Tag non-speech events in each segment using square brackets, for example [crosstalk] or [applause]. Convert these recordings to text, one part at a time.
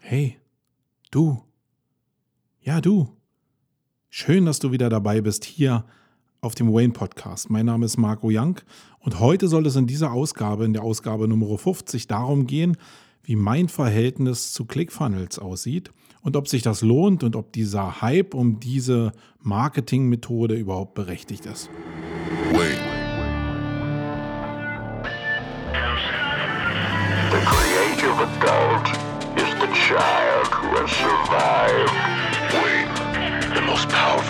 Hey, du. Ja, du. Schön, dass du wieder dabei bist hier auf dem Wayne Podcast. Mein Name ist Marco Young und heute soll es in dieser Ausgabe, in der Ausgabe Nummer 50, darum gehen, wie mein Verhältnis zu ClickFunnels aussieht und ob sich das lohnt und ob dieser Hype um diese Marketingmethode überhaupt berechtigt ist. Wayne. The creative adult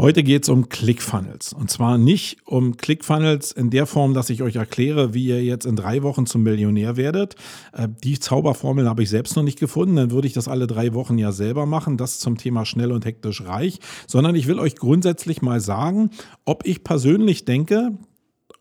Heute geht es um ClickFunnels. Und zwar nicht um ClickFunnels in der Form, dass ich euch erkläre, wie ihr jetzt in drei Wochen zum Millionär werdet. Äh, die Zauberformel habe ich selbst noch nicht gefunden. Dann würde ich das alle drei Wochen ja selber machen. Das zum Thema schnell und hektisch reich. Sondern ich will euch grundsätzlich mal sagen, ob ich persönlich denke,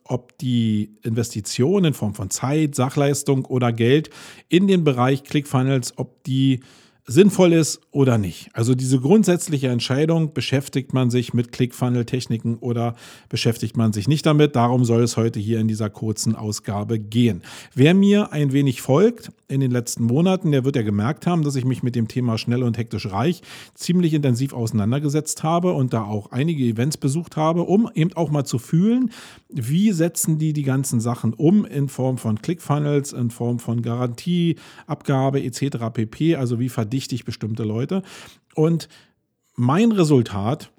ob die Investition in Form von Zeit, Sachleistung oder Geld in den Bereich ClickFunnels, ob die sinnvoll ist oder nicht. Also diese grundsätzliche Entscheidung, beschäftigt man sich mit Clickfunnel-Techniken oder beschäftigt man sich nicht damit. Darum soll es heute hier in dieser kurzen Ausgabe gehen. Wer mir ein wenig folgt in den letzten Monaten, der wird ja gemerkt haben, dass ich mich mit dem Thema schnell und hektisch reich ziemlich intensiv auseinandergesetzt habe und da auch einige Events besucht habe, um eben auch mal zu fühlen, wie setzen die die ganzen Sachen um in Form von Clickfunnels, in Form von Garantie, Abgabe etc. pp. Also wie verdienen wichtig bestimmte Leute. Und mein Resultat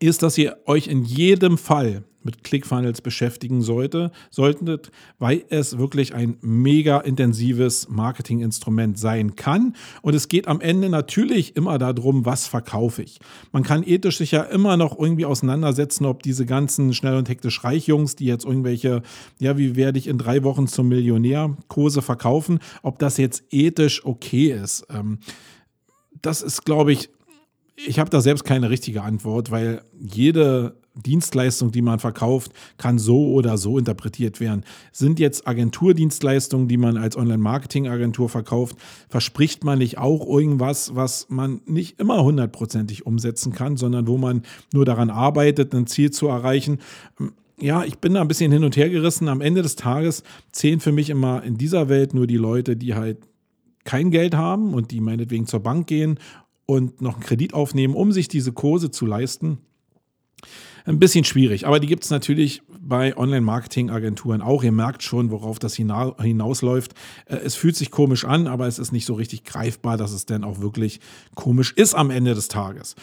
ist, dass ihr euch in jedem Fall mit ClickFunnels beschäftigen sollte, solltet, weil es wirklich ein mega intensives Marketinginstrument sein kann. Und es geht am Ende natürlich immer darum, was verkaufe ich. Man kann ethisch sich ja immer noch irgendwie auseinandersetzen, ob diese ganzen schnell und hektisch Reichjungs, die jetzt irgendwelche, ja, wie werde ich in drei Wochen zum Millionär Kurse verkaufen, ob das jetzt ethisch okay ist. Ähm, das ist, glaube ich, ich habe da selbst keine richtige Antwort, weil jede Dienstleistung, die man verkauft, kann so oder so interpretiert werden. Sind jetzt Agenturdienstleistungen, die man als Online-Marketing-Agentur verkauft, verspricht man nicht auch irgendwas, was man nicht immer hundertprozentig umsetzen kann, sondern wo man nur daran arbeitet, ein Ziel zu erreichen. Ja, ich bin da ein bisschen hin und her gerissen. Am Ende des Tages zählen für mich immer in dieser Welt nur die Leute, die halt kein Geld haben und die meinetwegen zur Bank gehen und noch einen Kredit aufnehmen, um sich diese Kurse zu leisten. Ein bisschen schwierig, aber die gibt es natürlich bei Online-Marketing-Agenturen auch. Ihr merkt schon, worauf das hinausläuft. Äh, es fühlt sich komisch an, aber es ist nicht so richtig greifbar, dass es denn auch wirklich komisch ist am Ende des Tages.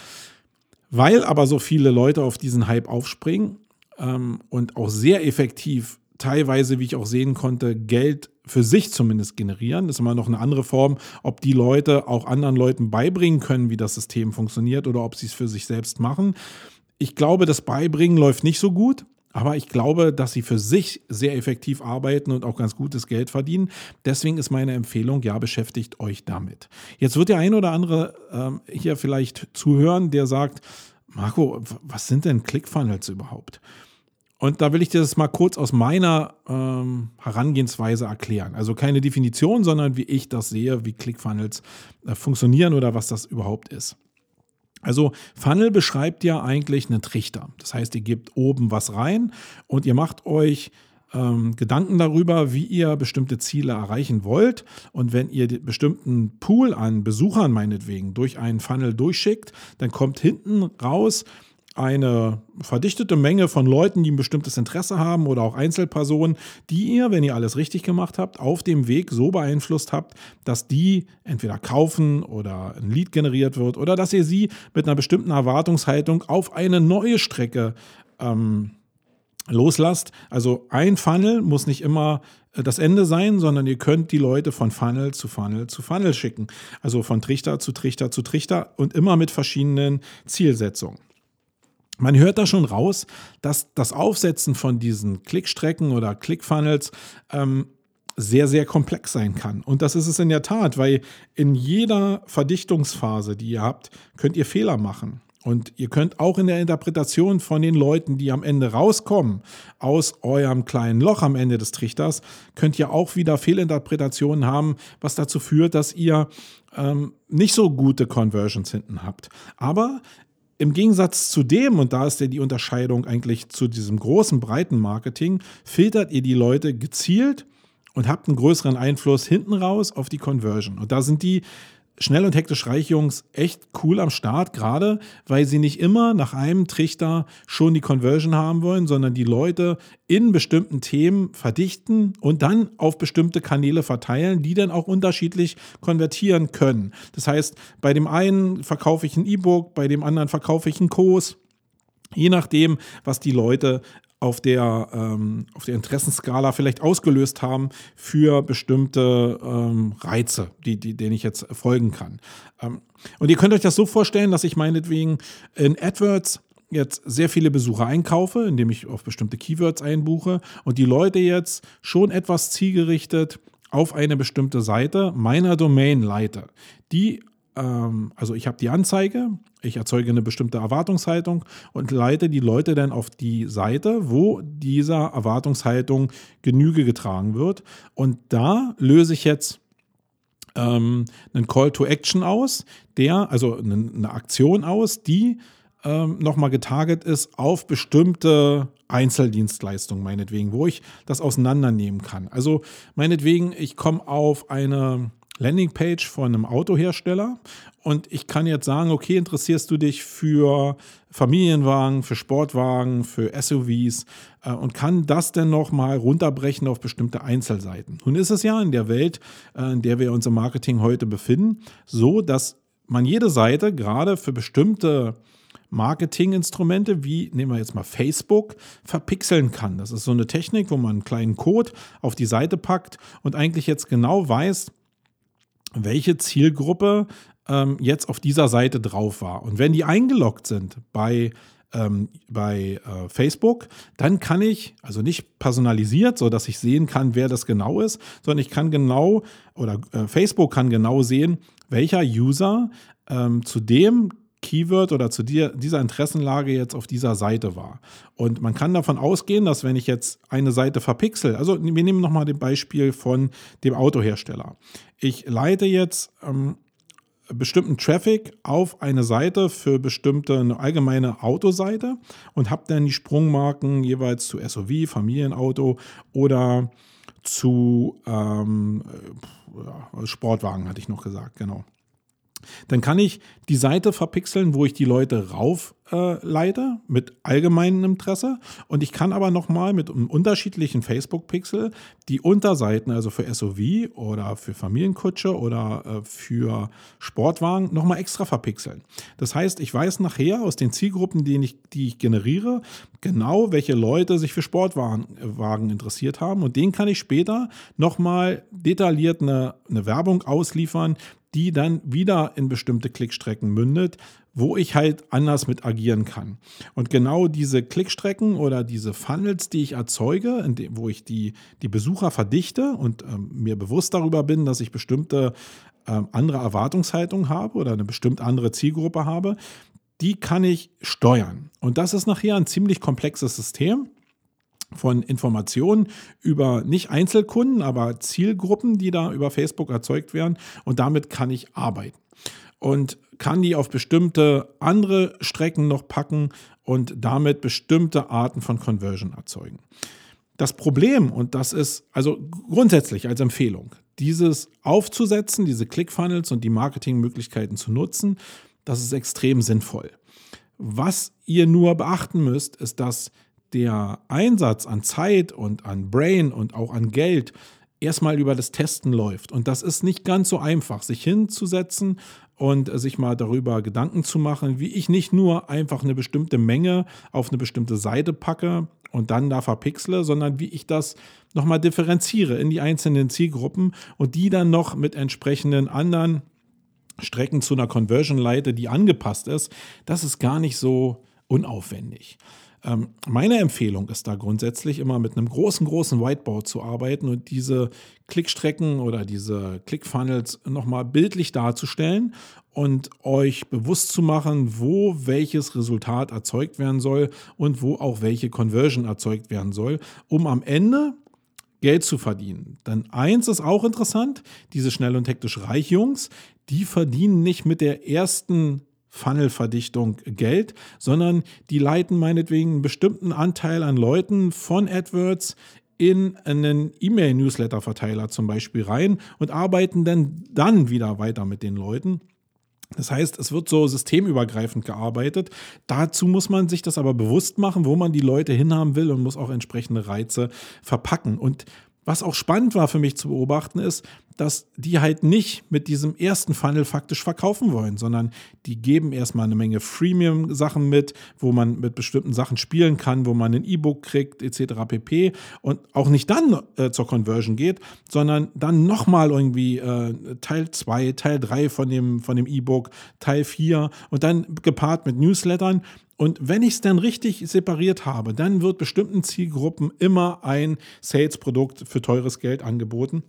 Weil aber so viele Leute auf diesen Hype aufspringen ähm, und auch sehr effektiv teilweise, wie ich auch sehen konnte, Geld für sich zumindest generieren. Das ist immer noch eine andere Form, ob die Leute auch anderen Leuten beibringen können, wie das System funktioniert oder ob sie es für sich selbst machen. Ich glaube, das Beibringen läuft nicht so gut. Aber ich glaube, dass sie für sich sehr effektiv arbeiten und auch ganz gutes Geld verdienen. Deswegen ist meine Empfehlung, ja, beschäftigt euch damit. Jetzt wird der ein oder andere ähm, hier vielleicht zuhören, der sagt, Marco, was sind denn ClickFunnels überhaupt? Und da will ich dir das mal kurz aus meiner ähm, Herangehensweise erklären. Also keine Definition, sondern wie ich das sehe, wie ClickFunnels äh, funktionieren oder was das überhaupt ist. Also Funnel beschreibt ja eigentlich einen Trichter. Das heißt, ihr gebt oben was rein und ihr macht euch ähm, Gedanken darüber, wie ihr bestimmte Ziele erreichen wollt. Und wenn ihr den bestimmten Pool an Besuchern meinetwegen durch einen Funnel durchschickt, dann kommt hinten raus eine verdichtete Menge von Leuten, die ein bestimmtes Interesse haben oder auch Einzelpersonen, die ihr, wenn ihr alles richtig gemacht habt, auf dem Weg so beeinflusst habt, dass die entweder kaufen oder ein Lied generiert wird oder dass ihr sie mit einer bestimmten Erwartungshaltung auf eine neue Strecke ähm, loslasst. Also ein Funnel muss nicht immer äh, das Ende sein, sondern ihr könnt die Leute von Funnel zu Funnel zu Funnel schicken. Also von Trichter zu Trichter zu Trichter und immer mit verschiedenen Zielsetzungen. Man hört da schon raus, dass das Aufsetzen von diesen Klickstrecken oder Clickfunnels ähm, sehr, sehr komplex sein kann. Und das ist es in der Tat, weil in jeder Verdichtungsphase, die ihr habt, könnt ihr Fehler machen. Und ihr könnt auch in der Interpretation von den Leuten, die am Ende rauskommen, aus eurem kleinen Loch am Ende des Trichters, könnt ihr auch wieder Fehlinterpretationen haben, was dazu führt, dass ihr ähm, nicht so gute Conversions hinten habt. Aber im Gegensatz zu dem, und da ist ja die Unterscheidung eigentlich zu diesem großen, breiten Marketing, filtert ihr die Leute gezielt und habt einen größeren Einfluss hinten raus auf die Conversion. Und da sind die Schnell und hektisch reich Jungs echt cool am Start, gerade weil sie nicht immer nach einem Trichter schon die Conversion haben wollen, sondern die Leute in bestimmten Themen verdichten und dann auf bestimmte Kanäle verteilen, die dann auch unterschiedlich konvertieren können. Das heißt, bei dem einen verkaufe ich ein E-Book, bei dem anderen verkaufe ich einen Kurs. Je nachdem, was die Leute auf der, ähm, auf der Interessenskala vielleicht ausgelöst haben für bestimmte ähm, Reize, die, die, denen ich jetzt folgen kann. Ähm, und ihr könnt euch das so vorstellen, dass ich meinetwegen in AdWords jetzt sehr viele Besucher einkaufe, indem ich auf bestimmte Keywords einbuche und die Leute jetzt schon etwas zielgerichtet auf eine bestimmte Seite meiner Domain leite, die ähm, also ich habe die Anzeige, ich erzeuge eine bestimmte Erwartungshaltung und leite die Leute dann auf die Seite, wo dieser Erwartungshaltung Genüge getragen wird. Und da löse ich jetzt ähm, einen Call to Action aus, der, also eine, Aktion aus, die ähm, nochmal getarget ist auf bestimmte Einzeldienstleistungen, meinetwegen, wo ich das auseinandernehmen kann. Also meinetwegen, ich komme auf eine Landingpage von einem Autohersteller und ich kann jetzt sagen, okay, interessierst du dich für Familienwagen, für Sportwagen, für SUVs äh, und kann das dann nochmal runterbrechen auf bestimmte Einzelseiten. Nun ist es ja in der Welt, äh, in der wir unser Marketing heute befinden, so, dass man jede Seite gerade für bestimmte Marketinginstrumente wie, nehmen wir jetzt mal Facebook, verpixeln kann. Das ist so eine Technik, wo man einen kleinen Code auf die Seite packt und eigentlich jetzt genau weiß, welche Zielgruppe ähm, jetzt auf dieser Seite drauf war. Und wenn die eingeloggt sind bei ähm, bei äh, Facebook, dann kann ich, also nicht personalisiert, so dass ich sehen kann, wer das genau ist, sondern ich kann genau, oder äh, Facebook kann genau sehen, welcher User ähm, zu dem Keyword oder zu dir, dieser Interessenlage jetzt auf dieser Seite war. Und man kann davon ausgehen, dass wenn ich jetzt eine Seite verpixel, also wir nehmen nochmal das Beispiel von dem Autohersteller. Ich leite jetzt ähm, bestimmten Traffic auf eine Seite für bestimmte eine allgemeine Autoseite und habe dann die Sprungmarken jeweils zu SUV, Familienauto oder zu ähm, Sportwagen, hatte ich noch gesagt, genau. Dann kann ich die Seite verpixeln, wo ich die Leute raufleite äh, mit allgemeinem Interesse. Und ich kann aber nochmal mit einem unterschiedlichen Facebook-Pixel die Unterseiten, also für SUV oder für Familienkutsche oder äh, für Sportwagen, nochmal extra verpixeln. Das heißt, ich weiß nachher aus den Zielgruppen, die ich, die ich generiere, genau, welche Leute sich für Sportwagen Wagen interessiert haben. Und denen kann ich später nochmal detailliert eine, eine Werbung ausliefern, die dann wieder in bestimmte Klickstrecken mündet, wo ich halt anders mit agieren kann. Und genau diese Klickstrecken oder diese Funnels, die ich erzeuge, dem, wo ich die, die Besucher verdichte und ähm, mir bewusst darüber bin, dass ich bestimmte ähm, andere Erwartungshaltung habe oder eine bestimmt andere Zielgruppe habe, die kann ich steuern. Und das ist nachher ein ziemlich komplexes System von Informationen über nicht Einzelkunden, aber Zielgruppen, die da über Facebook erzeugt werden. Und damit kann ich arbeiten. Und kann die auf bestimmte andere Strecken noch packen und damit bestimmte Arten von Conversion erzeugen. Das Problem, und das ist also grundsätzlich als Empfehlung, dieses aufzusetzen, diese Clickfunnels und die Marketingmöglichkeiten zu nutzen, das ist extrem sinnvoll. Was ihr nur beachten müsst, ist, dass der Einsatz an Zeit und an Brain und auch an Geld erstmal über das Testen läuft. Und das ist nicht ganz so einfach, sich hinzusetzen und sich mal darüber Gedanken zu machen, wie ich nicht nur einfach eine bestimmte Menge auf eine bestimmte Seite packe und dann da verpixle, sondern wie ich das nochmal differenziere in die einzelnen Zielgruppen und die dann noch mit entsprechenden anderen Strecken zu einer Conversion leite, die angepasst ist. Das ist gar nicht so unaufwendig. Ähm, meine Empfehlung ist da grundsätzlich immer mit einem großen, großen Whiteboard zu arbeiten und diese Klickstrecken oder diese Clickfunnels nochmal bildlich darzustellen und euch bewusst zu machen, wo welches Resultat erzeugt werden soll und wo auch welche Conversion erzeugt werden soll, um am Ende Geld zu verdienen. Denn eins ist auch interessant, diese schnell und hektisch reich Jungs, die verdienen nicht mit der ersten Funnelverdichtung Geld, sondern die leiten meinetwegen einen bestimmten Anteil an Leuten von AdWords in einen E-Mail-Newsletter-Verteiler zum Beispiel rein und arbeiten dann, dann wieder weiter mit den Leuten. Das heißt, es wird so systemübergreifend gearbeitet. Dazu muss man sich das aber bewusst machen, wo man die Leute hinhaben will und muss auch entsprechende Reize verpacken. Und was auch spannend war für mich zu beobachten, ist, dass die halt nicht mit diesem ersten Funnel faktisch verkaufen wollen, sondern die geben erstmal eine Menge Freemium-Sachen mit, wo man mit bestimmten Sachen spielen kann, wo man ein E-Book kriegt, etc. pp. Und auch nicht dann äh, zur Conversion geht, sondern dann nochmal irgendwie äh, Teil 2, Teil 3 von dem von dem E-Book, Teil 4 und dann gepaart mit Newslettern. Und wenn ich es dann richtig separiert habe, dann wird bestimmten Zielgruppen immer ein Sales-Produkt für teures Geld angeboten.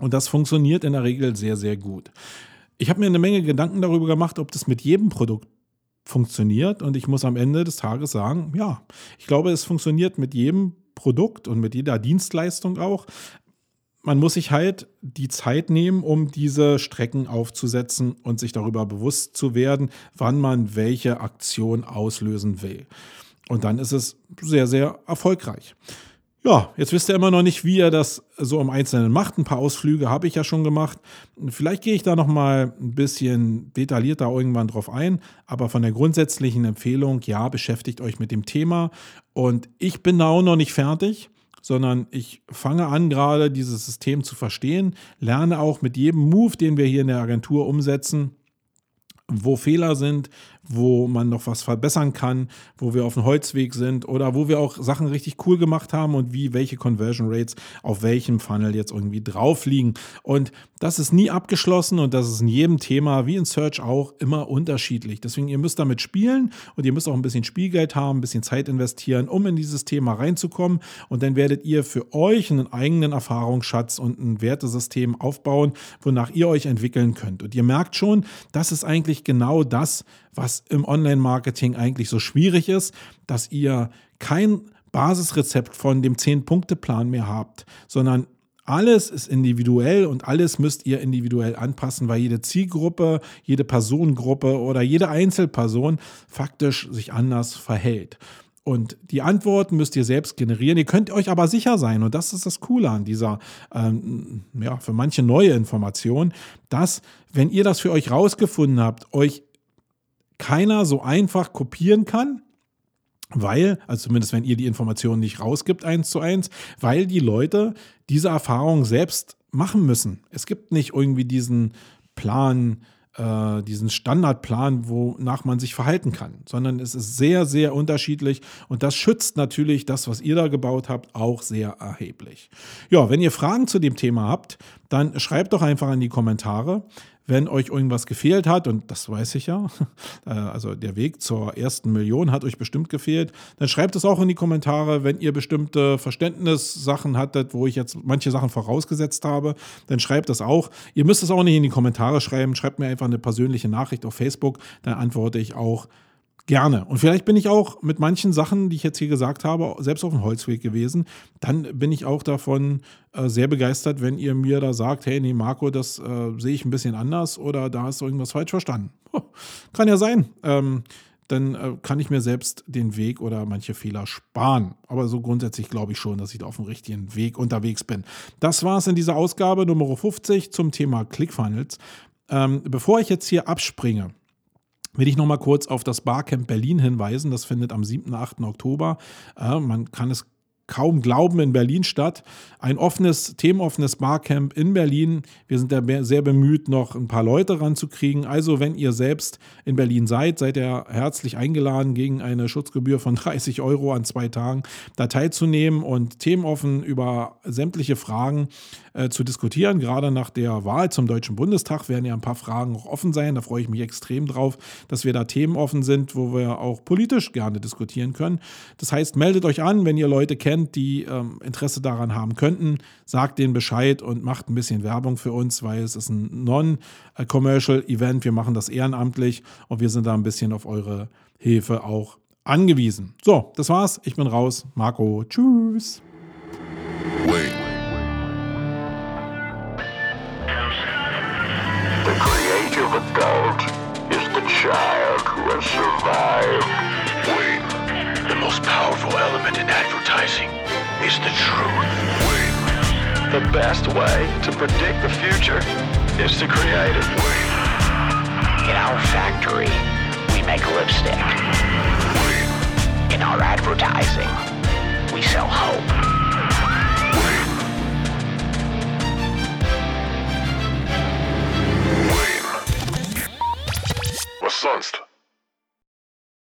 Und das funktioniert in der Regel sehr, sehr gut. Ich habe mir eine Menge Gedanken darüber gemacht, ob das mit jedem Produkt funktioniert. Und ich muss am Ende des Tages sagen, ja, ich glaube, es funktioniert mit jedem Produkt und mit jeder Dienstleistung auch. Man muss sich halt die Zeit nehmen, um diese Strecken aufzusetzen und sich darüber bewusst zu werden, wann man welche Aktion auslösen will. Und dann ist es sehr, sehr erfolgreich. Ja, jetzt wisst ihr immer noch nicht, wie ihr das so im Einzelnen macht. Ein paar Ausflüge habe ich ja schon gemacht. Vielleicht gehe ich da noch mal ein bisschen detaillierter irgendwann drauf ein. Aber von der grundsätzlichen Empfehlung, ja, beschäftigt euch mit dem Thema. Und ich bin da auch noch nicht fertig, sondern ich fange an, gerade dieses System zu verstehen, lerne auch mit jedem Move, den wir hier in der Agentur umsetzen, wo Fehler sind, wo man noch was verbessern kann, wo wir auf dem Holzweg sind oder wo wir auch Sachen richtig cool gemacht haben und wie welche Conversion Rates auf welchem Funnel jetzt irgendwie drauf liegen. Und das ist nie abgeschlossen und das ist in jedem Thema, wie in Search auch, immer unterschiedlich. Deswegen, ihr müsst damit spielen und ihr müsst auch ein bisschen Spielgeld haben, ein bisschen Zeit investieren, um in dieses Thema reinzukommen. Und dann werdet ihr für euch einen eigenen Erfahrungsschatz und ein Wertesystem aufbauen, wonach ihr euch entwickeln könnt. Und ihr merkt schon, das ist eigentlich genau das, was im Online-Marketing eigentlich so schwierig ist, dass ihr kein Basisrezept von dem 10-Punkte-Plan mehr habt, sondern alles ist individuell und alles müsst ihr individuell anpassen, weil jede Zielgruppe, jede Personengruppe oder jede Einzelperson faktisch sich anders verhält. Und die Antworten müsst ihr selbst generieren. Ihr könnt euch aber sicher sein, und das ist das Coole an dieser, ähm, ja, für manche neue Information, dass, wenn ihr das für euch rausgefunden habt, euch keiner so einfach kopieren kann, weil, also zumindest wenn ihr die Informationen nicht rausgibt, eins zu eins, weil die Leute diese Erfahrung selbst machen müssen. Es gibt nicht irgendwie diesen Plan, äh, diesen Standardplan, wonach man sich verhalten kann, sondern es ist sehr, sehr unterschiedlich und das schützt natürlich das, was ihr da gebaut habt, auch sehr erheblich. Ja, wenn ihr Fragen zu dem Thema habt, dann schreibt doch einfach in die Kommentare wenn euch irgendwas gefehlt hat, und das weiß ich ja, [laughs] äh, also der Weg zur ersten Million hat euch bestimmt gefehlt, dann schreibt es auch in die Kommentare, wenn ihr bestimmte Verständnissachen hattet, wo ich jetzt manche Sachen vorausgesetzt habe, dann schreibt das auch. Ihr müsst es auch nicht in die Kommentare schreiben, schreibt mir einfach eine persönliche Nachricht auf Facebook, dann antworte ich auch Gerne. Und vielleicht bin ich auch mit manchen Sachen, die ich jetzt hier gesagt habe, selbst auf dem Holzweg gewesen. Dann bin ich auch davon äh, sehr begeistert, wenn ihr mir da sagt, hey, nee, Marco, das äh, sehe ich ein bisschen anders oder da hast du irgendwas falsch verstanden. kann ja sein. Ähm, dann äh, kann ich mir selbst den Weg oder manche Fehler sparen. Aber so grundsätzlich glaube ich schon, dass ich da auf dem richtigen Weg unterwegs bin. Das war es in dieser Ausgabe Nummer 50 zum Thema ClickFunnels. Ähm, bevor ich jetzt hier abspringe, will ich noch mal kurz auf das Barcamp Berlin hinweisen. Das findet am 7. 8. Oktober. Äh, man kann es kaum glauben in Berlin statt. Ein offenes, themenoffenes Barcamp in Berlin. Wir sind da sehr bemüht, noch ein paar Leute ranzukriegen. Also, wenn ihr selbst in Berlin seid, seid ihr herzlich eingeladen, gegen eine Schutzgebühr von [laughs] 30 Euro an zwei Tagen da teilzunehmen und themenoffen über sämtliche Fragen äh, zu diskutieren. Gerade nach der Wahl zum Deutschen Bundestag werden ja ein paar Fragen auch offen sein. Da freue ich mich extrem drauf, dass wir da themenoffen sind, wo wir auch politisch gerne diskutieren können. Das heißt, meldet euch an, wenn ihr Leute kennt, die ähm, Interesse daran haben könnten. Sagt denen Bescheid und macht ein bisschen Werbung für uns, weil es ist ein Non-Commercial Event. Wir machen das ehrenamtlich und wir sind da ein bisschen auf eure Hilfe auch angewiesen. So, das war's. Ich bin raus. Marco, tschüss. Wait. survive. Wait. The most powerful element in advertising is the truth. Wait. The best way to predict the future is to create it. Wait. In our factory, we make lipstick. Wait. In our advertising, we sell hope. sonst?